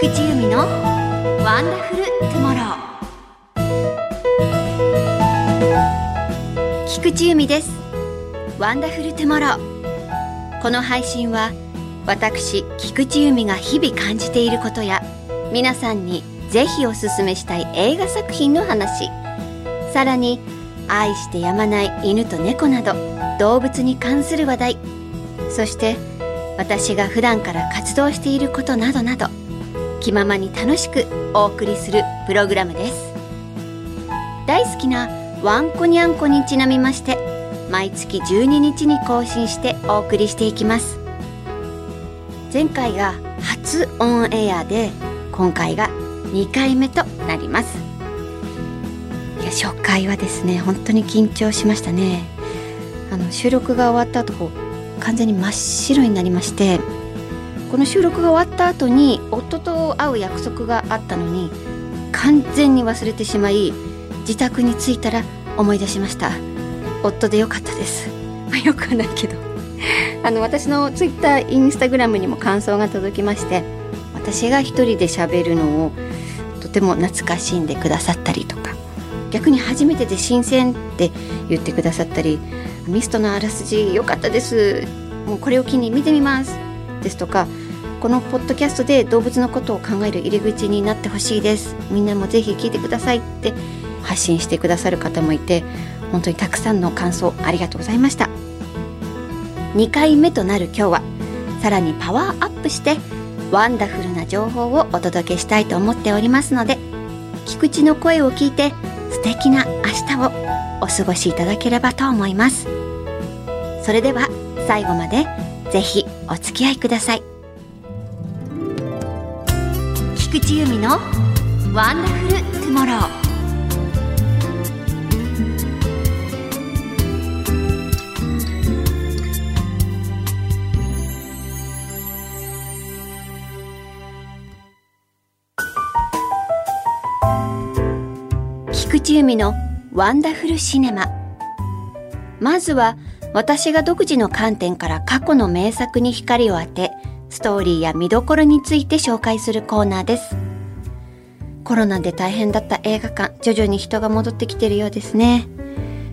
菊池由美のワンダフルトゥモロー菊池由美です。ワンダフルトゥモローこの配信は私菊池由美が日々感じていることや皆さんにぜひおすすめしたい映画作品の話。さらに愛してやまない犬と猫など動物に関する話題。そして私が普段から活動していることなどなど気ままに楽しくお送りするプログラムです。大好きなワンコニャンコにちなみまして毎月12日に更新してお送りしていきます。前回が初オンエアで今回が2回目となります。いや初回はですね本当に緊張しましたね。あの収録が終わった後こう完全に真っ白になりましてこの収録が終わった後に夫と会う約束があったのに完全に忘れてしまい自宅に着いたら思い出しました。夫でよかったです。よくはないけど。あの私のツイッターインスタグラムにも感想が届きまして私が一人で喋るのをとても懐かしんでくださったりとか逆に初めてで新鮮って言ってくださったりミストのあらすじ良かったです。もうこれを機に見てみます。ですとかこのポッドキャストで動物のことを考える入り口になってほしいです。みんなもぜひ聞いてくださいって発信してくださる方もいて本当にたくさんの感想ありがとうございました。2回目となる今日はさらにパワーアップしてワンダフルな情報をお届けしたいと思っておりますので菊池の声を聞いて素敵な明日をお過ごしいただければと思います。それでは最後までぜひお付き合いください。菊池由美のワンダフルトゥモロー菊池由美のワンダフルシネマまずは私が独自の観点から過去の名作に光を当てストーリーや見どころについて紹介するコーナーです。コロナで大変だった映画館徐々に人が戻ってきてるようですね。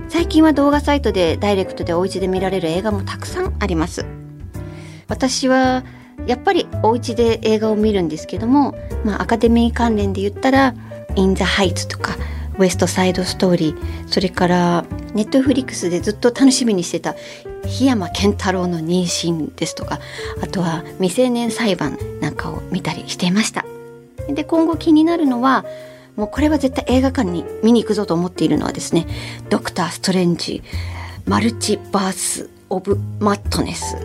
最近は動画サイトでダイレクトでお家で見られる映画もたくさんあります。私はやっぱりお家で映画を見るんですけども、まあ、アカデミー関連で言ったら「イン・ザ・ハイツ」とかウエストサイドストーリーそれからネットフリックスでずっと楽しみにしてた檜山健太郎の妊娠ですとかあとは未成年裁判なんかを見たりしていました。で今後気になるのはもうこれは絶対映画館に見に行くぞと思っているのはですね「ドクター・ストレンジ」「マルチバース・オブ・マットネス」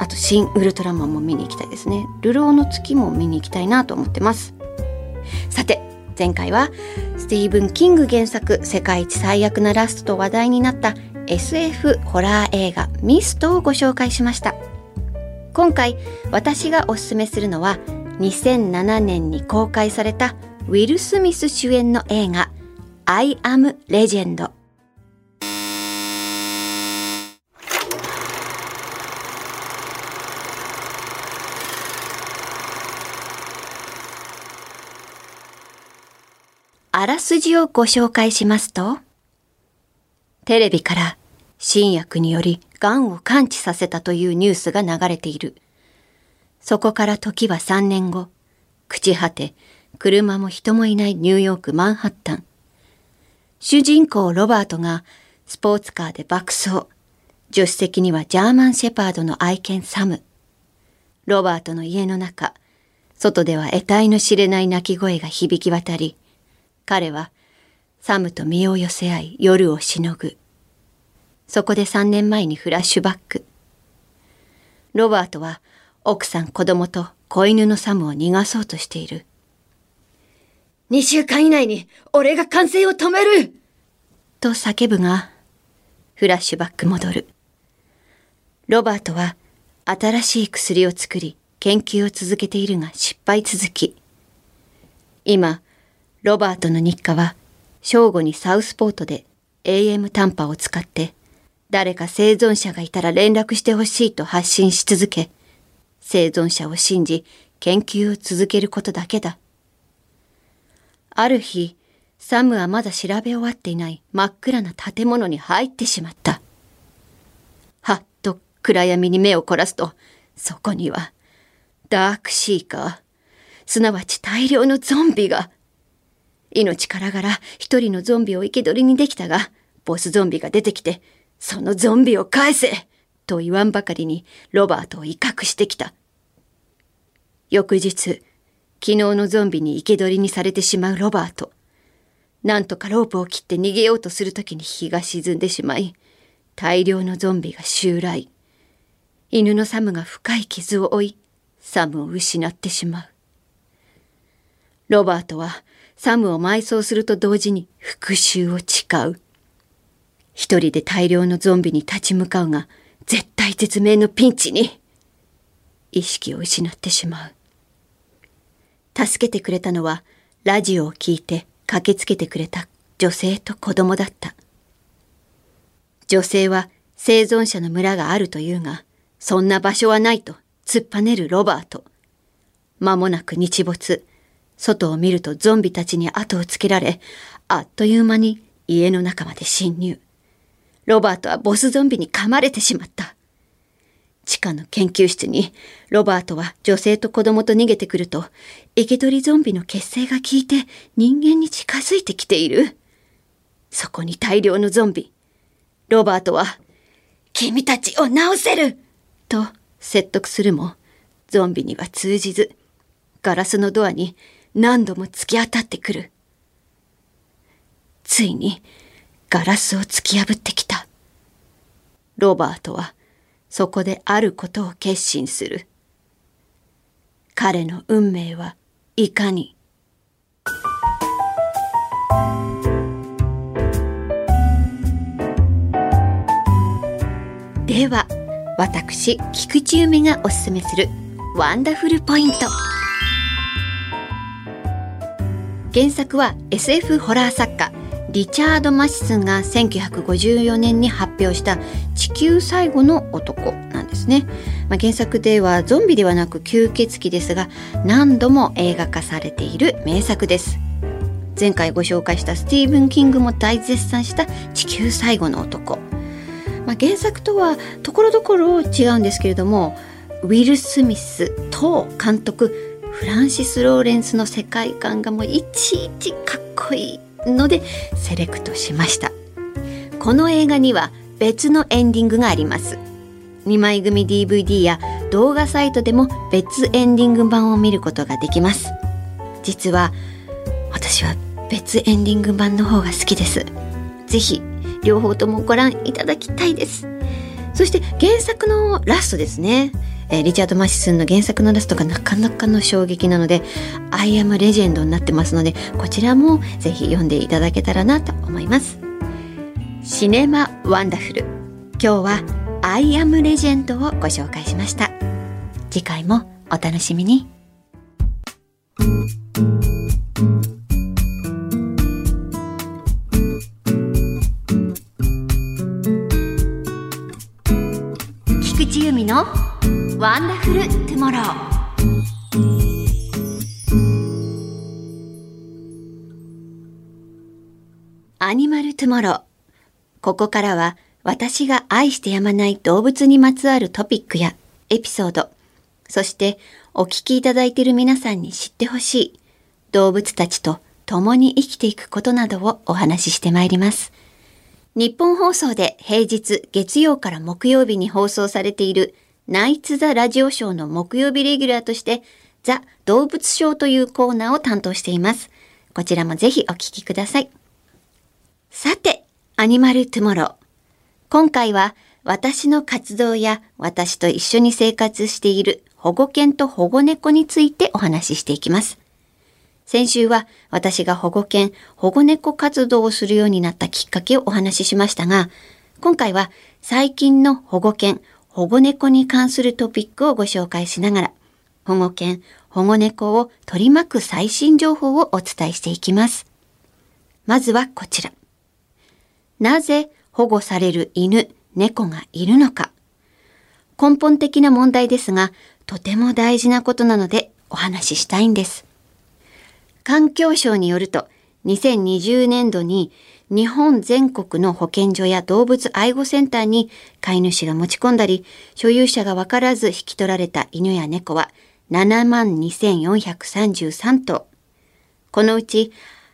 あと「新ウルトラマン」も見に行きたいですね「流浪の月」も見に行きたいなと思ってます。さて前回はスティーブン・キング原作世界一最悪なラストと話題になった SF ホラー映画ミストをご紹介しました。今回私がおすすめするのは2007年に公開されたウィル・スミス主演の映画 I am Legend あらすじをご紹介しますと、テレビから新薬により癌を完治させたというニュースが流れている。そこから時は3年後、朽ち果て、車も人もいないニューヨーク・マンハッタン。主人公ロバートがスポーツカーで爆走。助手席にはジャーマンシェパードの愛犬サム。ロバートの家の中、外では得体の知れない鳴き声が響き渡り、彼はサムと身を寄せ合い夜をしのぐ。そこで3年前にフラッシュバック。ロバートは奥さん子供と子犬のサムを逃がそうとしている。2週間以内に俺が完成を止めると叫ぶが、フラッシュバック戻る。ロバートは新しい薬を作り研究を続けているが失敗続き。今、ロバートの日課は正午にサウスポートで AM 短波を使って誰か生存者がいたら連絡してほしいと発信し続け、生存者を信じ研究を続けることだけだ。ある日、サムはまだ調べ終わっていない真っ暗な建物に入ってしまった。はっと暗闇に目を凝らすと、そこには、ダークシーカー、すなわち大量のゾンビが。命からがら一人のゾンビを生け捕りにできたが、ボスゾンビが出てきて、そのゾンビを返せと言わんばかりにロバートを威嚇してきた。翌日、昨日のゾンビに生け捕りにされてしまうロバート。なんとかロープを切って逃げようとするときに日が沈んでしまい、大量のゾンビが襲来。犬のサムが深い傷を負い、サムを失ってしまう。ロバートはサムを埋葬すると同時に復讐を誓う。一人で大量のゾンビに立ち向かうが、絶対絶命のピンチに、意識を失ってしまう。助けてくれたのは、ラジオを聞いて駆けつけてくれた女性と子供だった。女性は生存者の村があるというが、そんな場所はないと突っぱねるロバート。間もなく日没。外を見るとゾンビたちに後をつけられ、あっという間に家の中まで侵入。ロバートはボスゾンビに噛まれてしまった。地下の研究室に、ロバートは女性と子供と逃げてくると、生け捕りゾンビの血清が効いて人間に近づいてきている。そこに大量のゾンビ。ロバートは、君たちを治せると説得するも、ゾンビには通じず、ガラスのドアに何度も突き当たってくる。ついに、ガラスを突き破ってきた。ロバートは、そこであることを決心する。彼の運命はいかに？では、私、菊池由美がおすすめするワンダフルポイント。原作は SF ホラー作家リチャード・マシスンが1954年に発表した地球最後の男なんですね、まあ、原作ではゾンビではなく吸血鬼ですが何度も映画化されている名作です。前回ご紹介したスティーブン・キングも大絶賛した地球最後の男、まあ、原作とはところどころ違うんですけれどもウィル・スミスと監督フランシス・ローレンスの世界観がもういちいちかっこいいのでセレクトしました。この映画には別のエンディングがあります。2枚組 DVD や動画サイトでも別エンディング版を見ることができます。実は私は別エンディング版の方が好きです。ぜひ両方ともご覧いただきたいです。そして原作のラストですね。えー、リチャード・マシスンの原作のラストがなかなかの衝撃なので「アイアムレジェンド」になってますのでこちらもぜひ読んでいただけたらなと思います。シネマ・ワンダフル。今日は「アイアムレジェンド」をご紹介しました。次回もお楽しみに。トゥモローここからは私が愛してやまない動物にまつわるトピックやエピソード、そしてお聞きいただいている皆さんに知ってほしい動物たちと共に生きていくことなどをお話ししてまいります。日本放送で平日月曜から木曜日に放送されているナイツ・ザ・ラジオショーの木曜日レギュラーとして、ザ・動物ショーというコーナーを担当しています。こちらもぜひお聞きください。さて、アニマル・トゥモロー。今回は私の活動や私と一緒に生活している保護犬と保護猫についてお話ししていきます。先週は私が保護犬、保護猫活動をするようになったきっかけをお話ししましたが、今回は最近の保護犬、保護猫に関するトピックをご紹介しながら、保護犬、保護猫を取り巻く最新情報をお伝えしていきます。まずはこちら。なぜ保護される犬、猫がいるのか。根本的な問題ですが、とても大事なことなのでお話ししたいんです。環境省によると、2020年度に日本全国の保健所や動物愛護センターに飼い主が持ち込んだり、所有者がわからず引き取られた犬や猫は72,433頭。このうち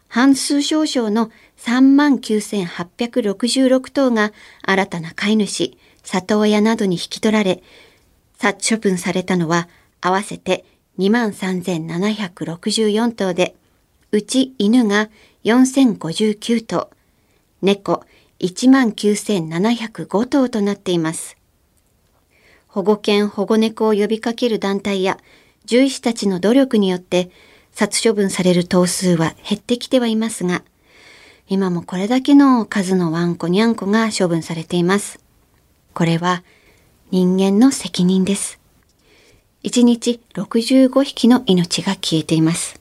半数少々の3万9866頭が新たな飼い主、里親などに引き取られ、殺処分されたのは合わせて2万3764頭で、うち犬が4059頭、猫19,705頭となっています。保護犬保護猫を呼びかける団体や獣医師たちの努力によって殺処分される頭数は減ってきてはいますが、今もこれだけの数のワンコニャンコが処分されています。これは人間の責任です。1日65匹の命が消えています。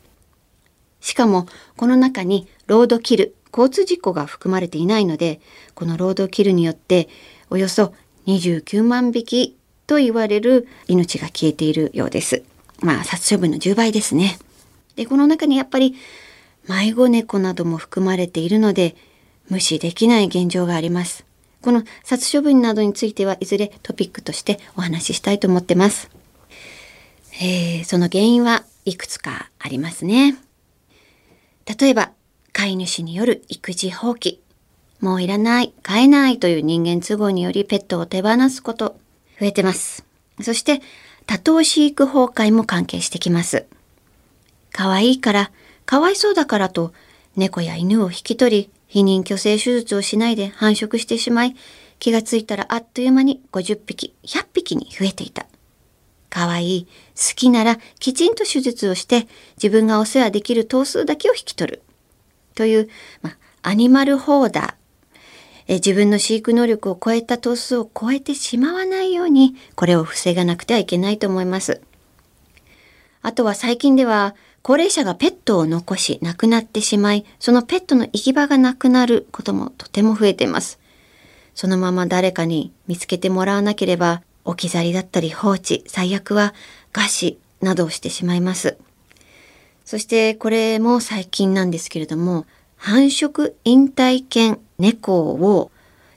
しかも、この中にロードキル、交通事故が含まれていないので、このロードキルによっておよそ29万匹と言われる命が消えているようです。まあ、殺処分の10倍ですね。で、この中にやっぱり迷子猫なども含まれているので、無視できない現状があります。この殺処分などについてはいずれトピックとしてお話ししたいと思ってます。えー、その原因はいくつかありますね。例えば、飼い主による育児放棄。もういらない、飼えないという人間都合によりペットを手放すこと、増えてます。そして、多頭飼育崩壊も関係してきます。可愛いから、かわいそうだからと、猫や犬を引き取り、避妊去勢手術をしないで繁殖してしまい、気がついたらあっという間に50匹、100匹に増えていた。可愛い、好きならきちんと手術をして自分がお世話できる頭数だけを引き取る。という、まアニマルホーダー。え自分の飼育能力を超えた頭数を超えてしまわないように、これを防がなくてはいけないと思います。あとは最近では、高齢者がペットを残し亡くなってしまい、そのペットの行き場がなくなることもとても増えています。そのまま誰かに見つけてもらわなければ、置き去りだったり放置、最悪は餓死などをしてしまいます。そしてこれも最近なんですけれども、繁殖引退犬猫を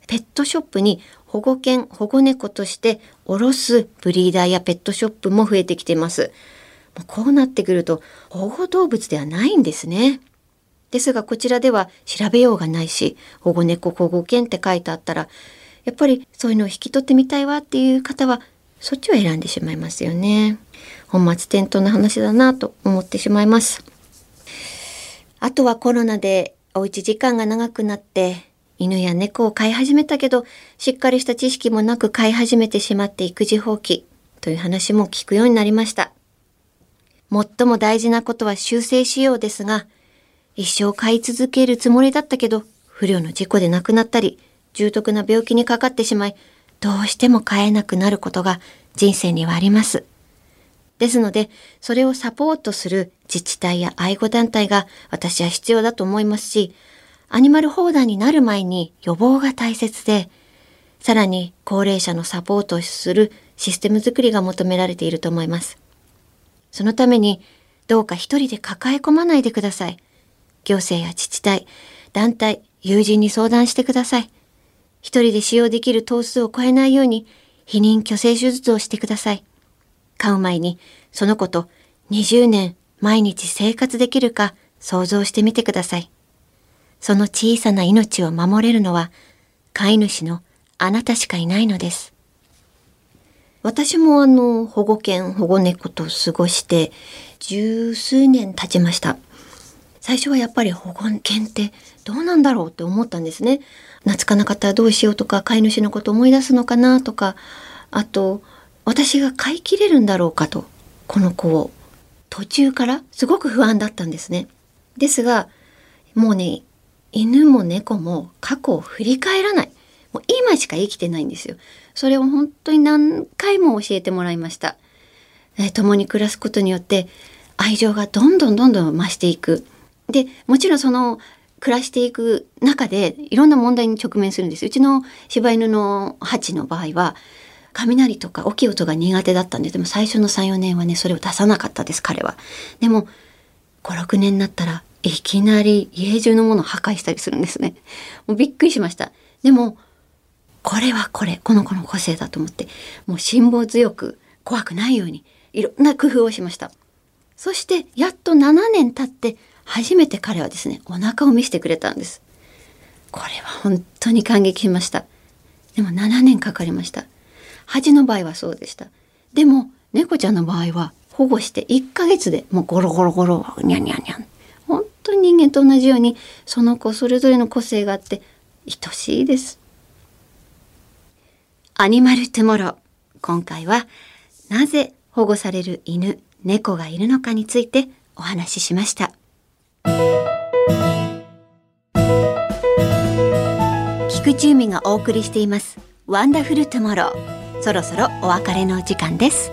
ペットショップに保護犬、保護猫として卸すブリーダーやペットショップも増えてきています。もうこうなってくると保護動物ではないんですね。ですがこちらでは調べようがないし、保護猫保護犬って書いてあったらやっぱりそういうのを引き取ってみたいわっていう方はそっちを選んでしまいますよね。本末転倒な話だなと思ってしまいます。あとはコロナでおうち時間が長くなって犬や猫を飼い始めたけどしっかりした知識もなく飼い始めてしまって育児放棄という話も聞くようになりました。最も大事なことは修正しようですが一生飼い続けるつもりだったけど不慮の事故で亡くなったり重篤な病気にかかってしまい、どうしても飼えなくなることが人生にはあります。ですので、それをサポートする自治体や愛護団体が私は必要だと思いますし、アニマルホーダーになる前に予防が大切で、さらに高齢者のサポートをするシステムづくりが求められていると思います。そのために、どうか一人で抱え込まないでください。行政や自治体、団体、友人に相談してください。一人で使用できる頭数を超えないように避妊去勢手術をしてください。飼う前にその子と20年毎日生活できるか想像してみてください。その小さな命を守れるのは飼い主のあなたしかいないのです。私もあの保護犬保護猫と過ごして十数年経ちました。最初はやっぱり保護犬ってどうなんだろうって思ったんですね。懐かなかったらどうしようとか飼い主のこと思い出すのかなとかあと私が飼いきれるんだろうかとこの子を途中からすごく不安だったんですね。ですがもうね犬も猫も過去を振り返らない。もう今しか生きてないんですよ。それを本当に何回も教えてもらいました。え共に暮らすことによって愛情がどんどんどんどん増していく。でもちろんその暮らしていく中でいろんな問題に直面するんです。うちの柴犬のハチの場合は雷とか大きい音が苦手だったんででも最初の34年はねそれを出さなかったです彼は。でも56年になったらいきなり家中のものを破壊したりするんですね。もうびっくりしました。でもこれはこれこの子の個性だと思ってもう辛抱強く怖くないようにいろんな工夫をしました。そしてやっと7年経って初めて彼はですねお腹を見せてくれたんです。これは本当に感激しました。でも7年かかりました。恥の場合はそうでした。でも猫ちゃんの場合は保護して1ヶ月でもうゴロゴロゴロニャンニャンニャン。本当に人間と同じようにその子それぞれの個性があって愛しいです。アニマルトゥモロー。今回はなぜ保護される犬、猫がいるのかについてお話ししました。菊池由美がお送りしていますワンダフルトゥモローそろそろお別れの時間です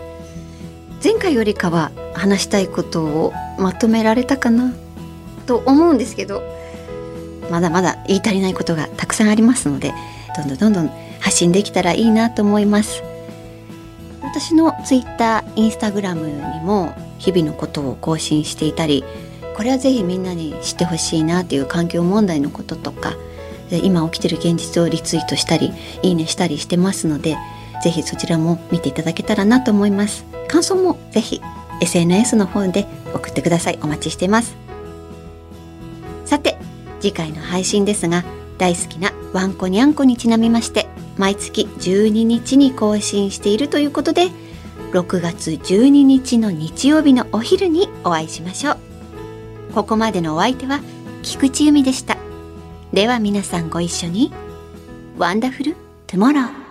前回よりかは話したいことをまとめられたかな？と思うんですけどまだまだ言い足りないことがたくさんありますのでどんどんどんどん発信できたらいいなと思います。私のツイッターインスタグラムにも日々のことを更新していたりこれはぜひみんなに知ってほしいなっていう環境問題のこととか今起きてる現実をリツイートしたりいいねしたりしてますのでぜひそちらも見ていただけたらなと思います。感想もぜひ SNS の方で送ってください。お待ちしています。さて次回の配信ですが大好きなワンコにゃんこにちなみまして毎月12日に更新しているということで6月12日の日曜日のお昼にお会いしましょう。ここまでのお相手は菊池由美でした。では皆さんご一緒に。ワンダフルトゥモロー